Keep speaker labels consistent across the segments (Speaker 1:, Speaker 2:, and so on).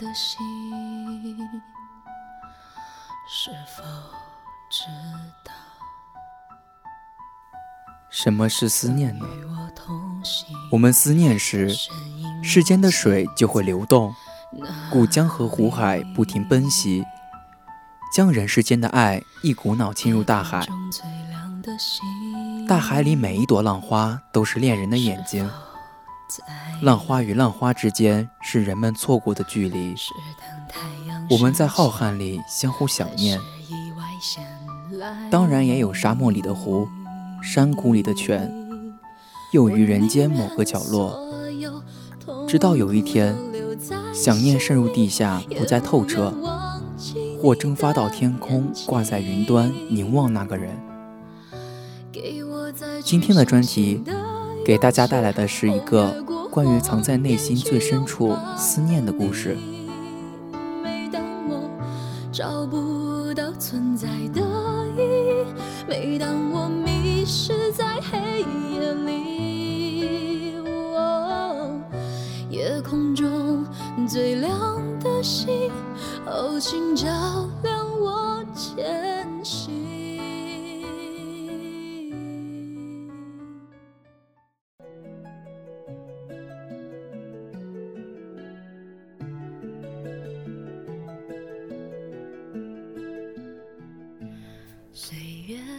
Speaker 1: 的心，是否知道？
Speaker 2: 什么是思念呢？我们思念时，世间的水就会流动，故江河湖海不停奔袭，将人世间的爱一股脑倾入大海。大海里每一朵浪花都是恋人的眼睛。浪花与浪花之间是人们错过的距离，我们在浩瀚里相互想念。当然也有沙漠里的湖，山谷里的泉，又于人间某个角落。直到有一天，想念渗入地下，不再透彻，或蒸发到天空，挂在云端，凝望那个人。今天的专题。给大家带来的是一个关于藏在内心最深处思念的故事。每当我找不到存在的意义，每当我迷失在黑夜里，夜空中最亮的星，哦，请照亮我前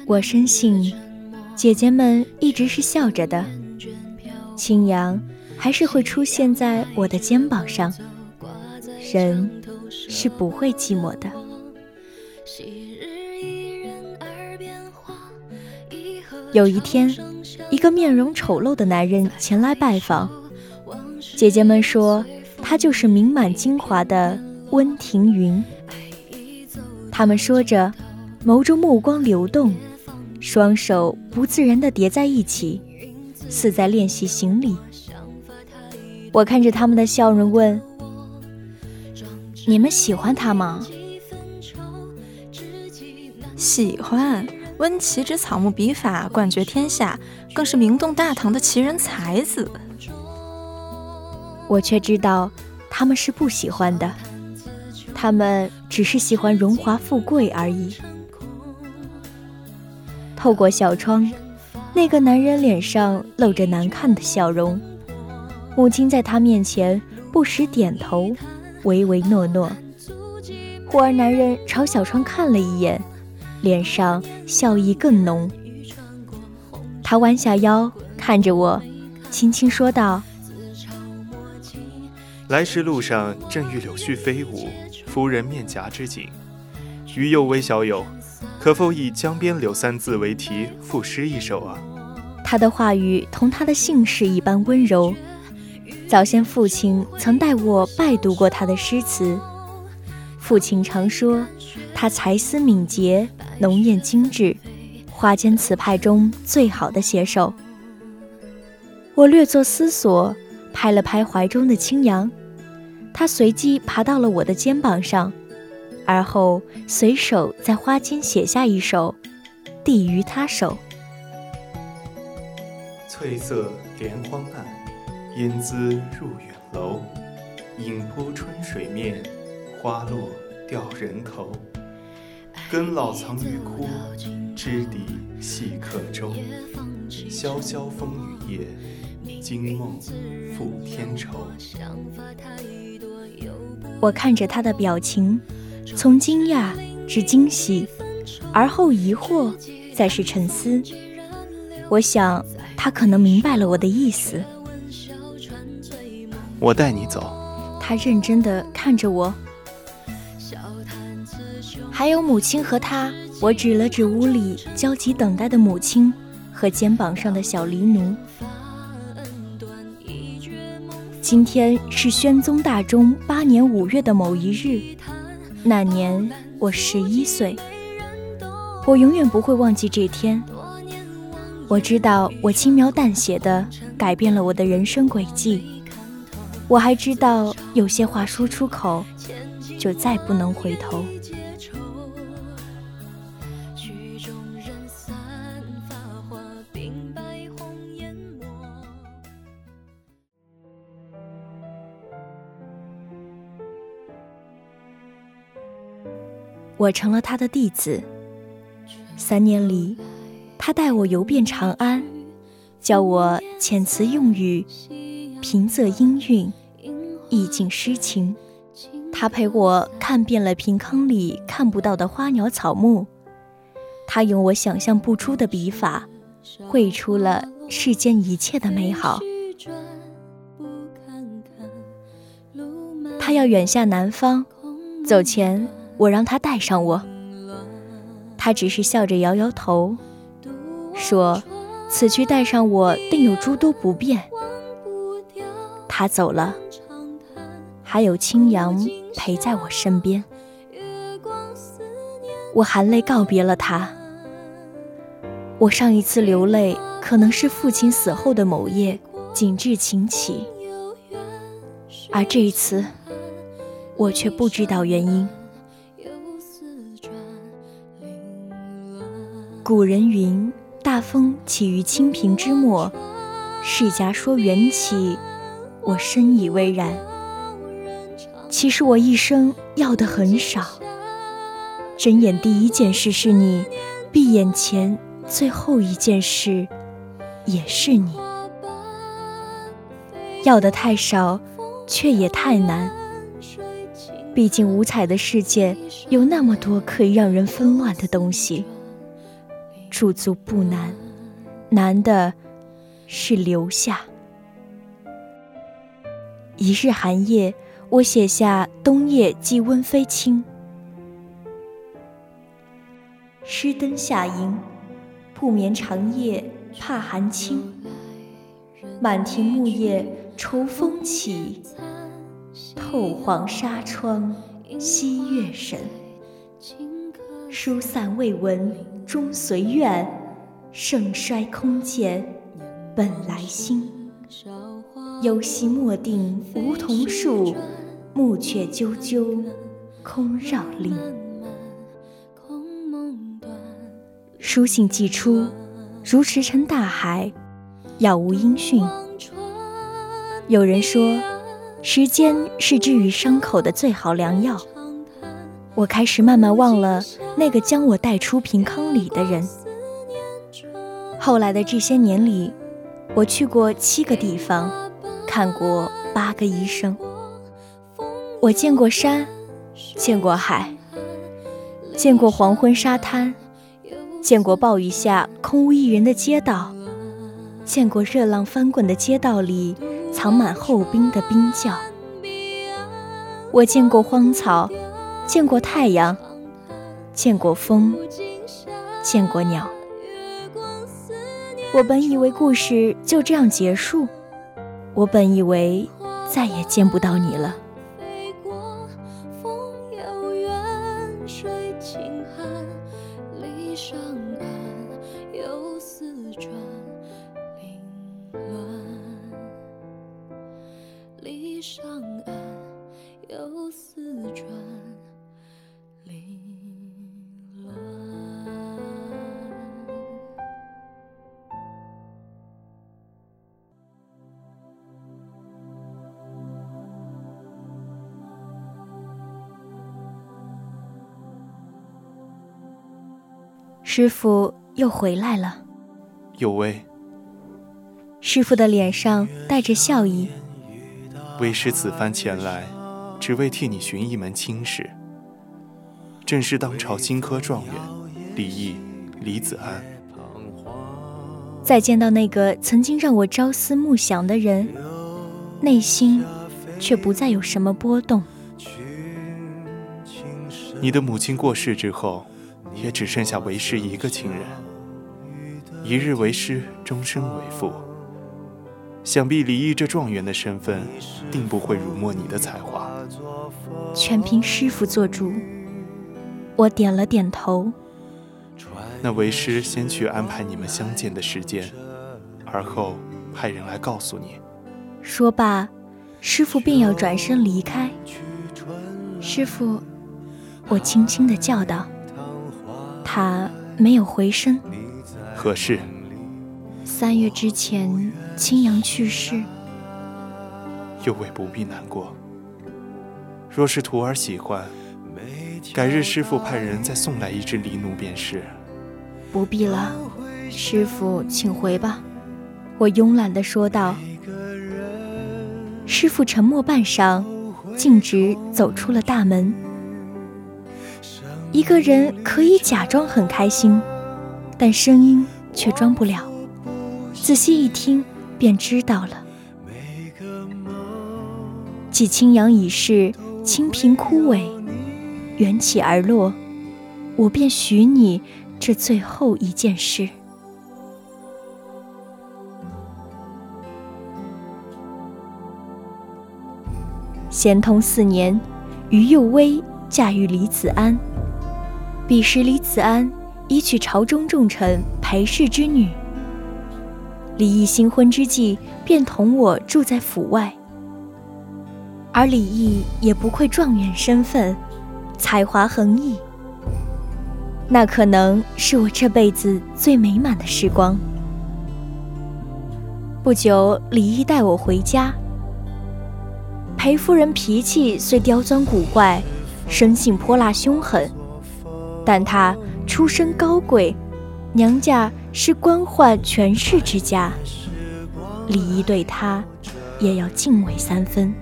Speaker 3: 我深信，姐姐们一直是笑着的，青阳还是会出现在我的肩膀上。人是不会寂寞的。有一天，一个面容丑陋的男人前来拜访，姐姐们说他就是名满京华的温庭筠。他们说着，眸中目光流动。双手不自然地叠在一起，似在练习行礼。我看着他们的笑容，问：“你们喜欢他吗？”“
Speaker 4: 喜欢。”温琪之草木笔法冠绝天下，更是名动大唐的奇人才子。
Speaker 3: 我却知道，他们是不喜欢的，他们只是喜欢荣华富贵而已。透过小窗，那个男人脸上露着难看的笑容。母亲在他面前不时点头，唯唯诺诺。忽而，男人朝小窗看了一眼，脸上笑意更浓。他弯下腰看着我，轻轻说道：“
Speaker 5: 来时路上正遇柳絮飞舞，夫人面颊之景，余幼薇小友。”可否以“江边柳”三字为题赋诗一首啊？
Speaker 3: 他的话语同他的姓氏一般温柔。早先父亲曾带我拜读过他的诗词。父亲常说他才思敏捷，浓艳精致，花间词派中最好的写手。我略作思索，拍了拍怀中的青扬，他随即爬到了我的肩膀上，而后随手在花间写下一首，递于他手。
Speaker 5: 翠色莲荒岸，烟姿入远楼。影铺春水面，花落掉人头。根老藏于枯，枝底细客舟。潇潇风雨夜，惊梦复添愁。
Speaker 3: 我看着他的表情，从惊讶至惊喜，而后疑惑，再是沉思。我想，他可能明白了我的意思。
Speaker 5: 我带你走。
Speaker 3: 他认真地看着我。还有母亲和他，我指了指屋里焦急等待的母亲和肩膀上的小狸奴。今天是宣宗大中八年五月的某一日，那年我十一岁。我永远不会忘记这天。我知道我轻描淡写的改变了我的人生轨迹。我还知道有些话说出口，就再不能回头。我成了他的弟子。三年里，他带我游遍长安，教我遣词用语，平仄音韵，意境诗情。他陪我看遍了平坑里看不到的花鸟草木，他用我想象不出的笔法，绘出了世间一切的美好。他要远下南方，走前。我让他带上我，他只是笑着摇摇头，说：“此去带上我，定有诸多不便。”他走了，还有青阳陪在我身边。我含泪告别了他。我上一次流泪，可能是父亲死后的某夜，景致晴起，而这一次，我却不知道原因。古人云：“大风起于清平之末。”世家说缘起，我深以为然。其实我一生要的很少，睁眼第一件事是你，闭眼前最后一件事也是你。要的太少，却也太难。毕竟五彩的世界有那么多可以让人纷乱的东西。驻足不难，难的是留下。一日寒夜，我写下“冬夜寄温飞卿”。湿灯下营，不眠长夜怕寒侵。满庭木叶愁风起，透黄纱窗惜月神。疏散未闻终随愿，盛衰空见本来心。游戏莫定梧桐树，暮雀啾啾空绕林。书信寄出，如石沉大海，杳无音讯。有人说，时间是治愈伤口的最好良药。我开始慢慢忘了那个将我带出平坑里的人。后来的这些年里，我去过七个地方，看过八个医生。我见过山，见过海，见过黄昏沙滩，见过暴雨下空无一人的街道，见过热浪翻滚的街道里藏满厚冰的冰窖。我见过荒草。见过太阳，见过风，见过鸟。我本以为故事就这样结束，我本以为再也见不到你了。师傅又回来了。
Speaker 5: 有为，
Speaker 3: 师傅的脸上带着笑意。
Speaker 5: 为师此番前来，只为替你寻一门亲事。正是当朝新科状元李毅李子安。
Speaker 3: 再见到那个曾经让我朝思暮想的人，内心却不再有什么波动。
Speaker 5: 你的母亲过世之后，也只剩下为师一个亲人。一日为师，终身为父。想必李毅这状元的身份，定不会辱没你的才华。
Speaker 3: 全凭师傅做主。我点了点头。
Speaker 5: 那为师先去安排你们相见的时间，而后派人来告诉你。
Speaker 3: 说罢，师傅便要转身离开。师傅。我轻轻地叫道：“他没有回声。
Speaker 5: 何事？
Speaker 3: 三月之前，青阳去世。
Speaker 5: 幼伟不必难过。若是徒儿喜欢，改日师傅派人再送来一只狸奴便是。
Speaker 3: 不必了，师傅请回吧。”我慵懒地说道。师傅沉默半晌，径直走出了大门。一个人可以假装很开心，但声音却装不了。仔细一听，便知道了。季青阳已逝，清贫枯萎，缘起而落，我便许你这最后一件事。咸通四年，于幼薇嫁与李子安。彼时，李子安已娶朝中重臣裴氏之女。李毅新婚之际，便同我住在府外。而李毅也不愧状元身份，才华横溢。那可能是我这辈子最美满的时光。不久，李毅带我回家。裴夫人脾气虽刁钻古怪，生性泼辣凶狠。但她出身高贵，娘家是官宦权势之家，李毅对她也要敬畏三分。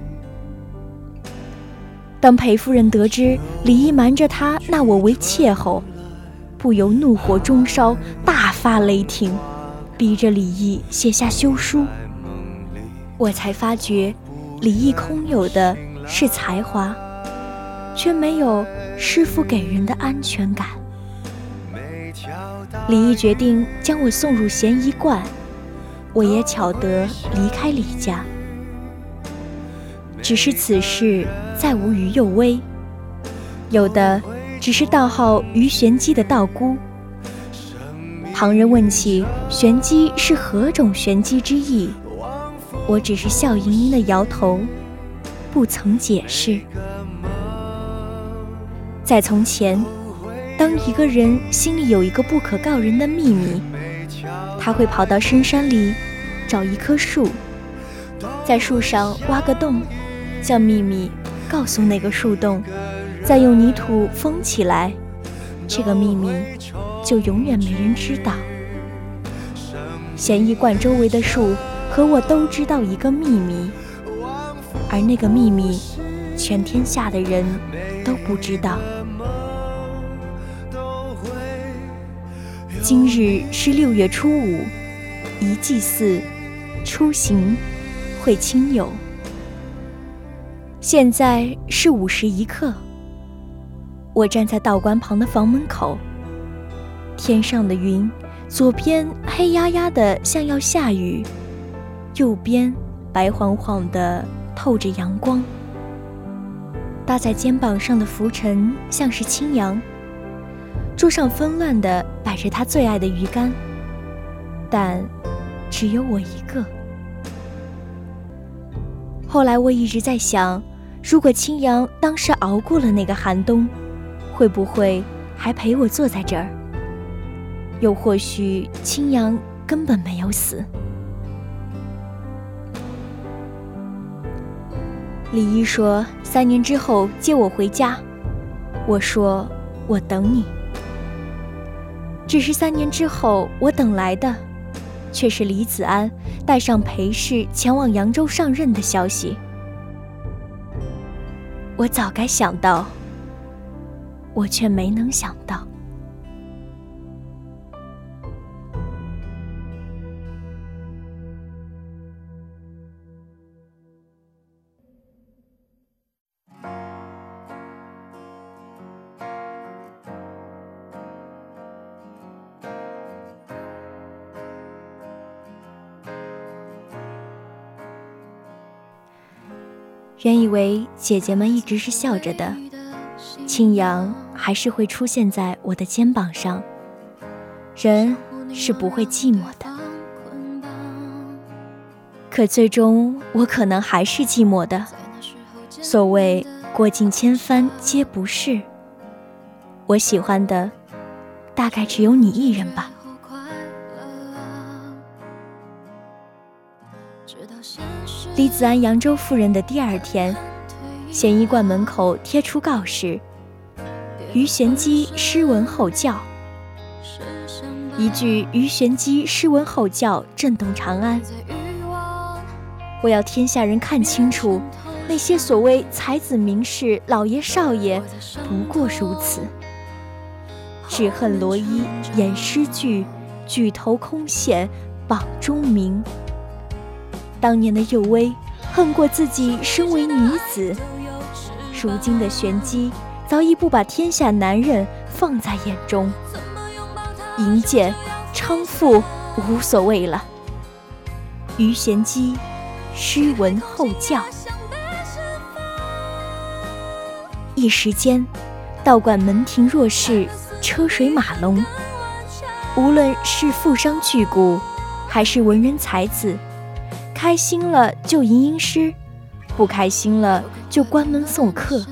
Speaker 3: 当裴夫人得知李毅瞒着她纳我为妾后，不由怒火中烧，大发雷霆，逼着李毅写下休书。我才发觉，李毅空有的是才华。却没有师傅给人的安全感。李毅决定将我送入咸宜观，我也巧得离开李家。只是此事再无于幼薇，有的只是道号于玄机的道姑。旁人问起玄机是何种玄机之意，我只是笑盈盈的摇头，不曾解释。在从前，当一个人心里有一个不可告人的秘密，他会跑到深山里找一棵树，在树上挖个洞，将秘密告诉那个树洞，再用泥土封起来，这个秘密就永远没人知道。咸宜观周围的树和我都知道一个秘密，而那个秘密，全天下的人都不知道。今日是六月初五，一祭祀，出行，会亲友。现在是午时一刻，我站在道观旁的房门口。天上的云，左边黑压压的像要下雨，右边白晃晃的透着阳光。搭在肩膀上的拂尘像是青阳。桌上纷乱地摆着他最爱的鱼干，但只有我一个。后来我一直在想，如果青阳当时熬过了那个寒冬，会不会还陪我坐在这儿？又或许青阳根本没有死。李一说三年之后接我回家，我说我等你。只是三年之后，我等来的却是李子安带上裴氏前往扬州上任的消息。我早该想到，我却没能想到。原以为姐姐们一直是笑着的，庆阳还是会出现在我的肩膀上。人是不会寂寞的，可最终我可能还是寂寞的。所谓过尽千帆皆不是，我喜欢的大概只有你一人吧。李子安扬州夫人的第二天，咸衣观门口贴出告示：“于玄机诗文后教。”一句“于玄机诗文后教”震动长安。我要天下人看清楚，那些所谓才子名士、老爷少爷，不过如此。只恨罗衣演诗句，举头空羡榜中名。当年的幼薇恨过自己身为女子，如今的玄机早已不把天下男人放在眼中，淫贱娼妇无所谓了。于玄机，诗文后教。一时间，道观门庭若市，车水马龙。无论是富商巨贾，还是文人才子。开心了就吟吟诗，不开心了就关门送客。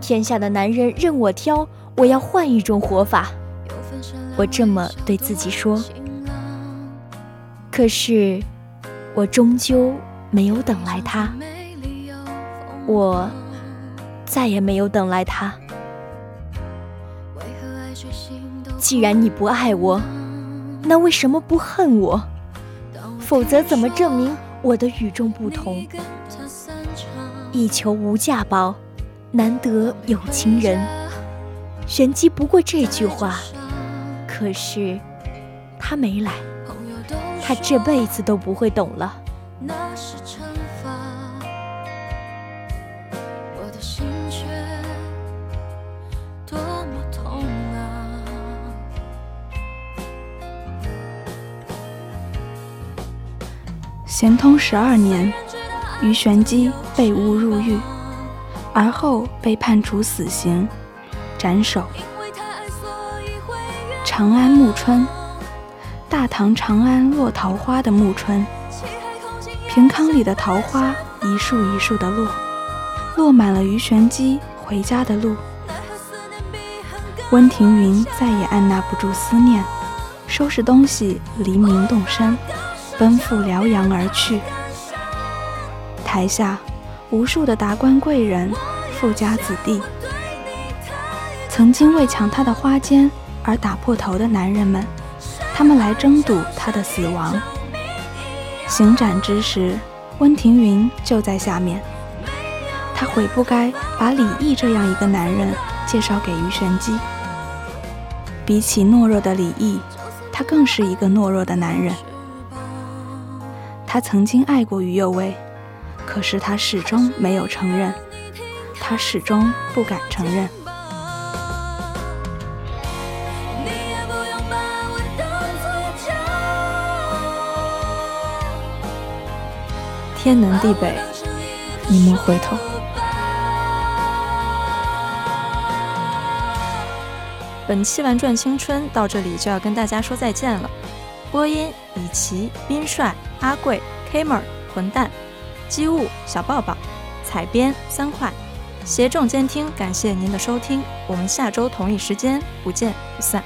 Speaker 3: 天下的男人任我挑，我要换一种活法。我这么对自己说。可是，我终究没有等来他。我再也没有等来他。既然你不爱我，那为什么不恨我？否则怎么证明我的与众不同？一求无价宝，难得有情人。玄机不过这句话，可是他没来，他这辈子都不会懂了。
Speaker 6: 咸通十二年，于玄机被诬入狱，而后被判处死刑，斩首。长安暮春，大唐长安落桃花的暮春，平康里的桃花一树一树的落，落满了于玄机回家的路。温庭筠再也按捺不住思念，收拾东西，黎明动身。奔赴辽阳而去。台下无数的达官贵人、富家子弟，曾经为抢他的花笺而打破头的男人们，他们来争睹他的死亡。行斩之时，温庭筠就在下面。他悔不该把李毅这样一个男人介绍给于玄机。比起懦弱的李毅，他更是一个懦弱的男人。他曾经爱过于右卫，可是他始终没有承认，他始终不敢承认。
Speaker 4: 天南地北，你莫回头。本期《玩转青春》到这里就要跟大家说再见了。播音：以奇、斌帅。阿贵、Kmer、混蛋、机务、小抱抱、采编三块，协众监听，感谢您的收听，我们下周同一时间不见不散。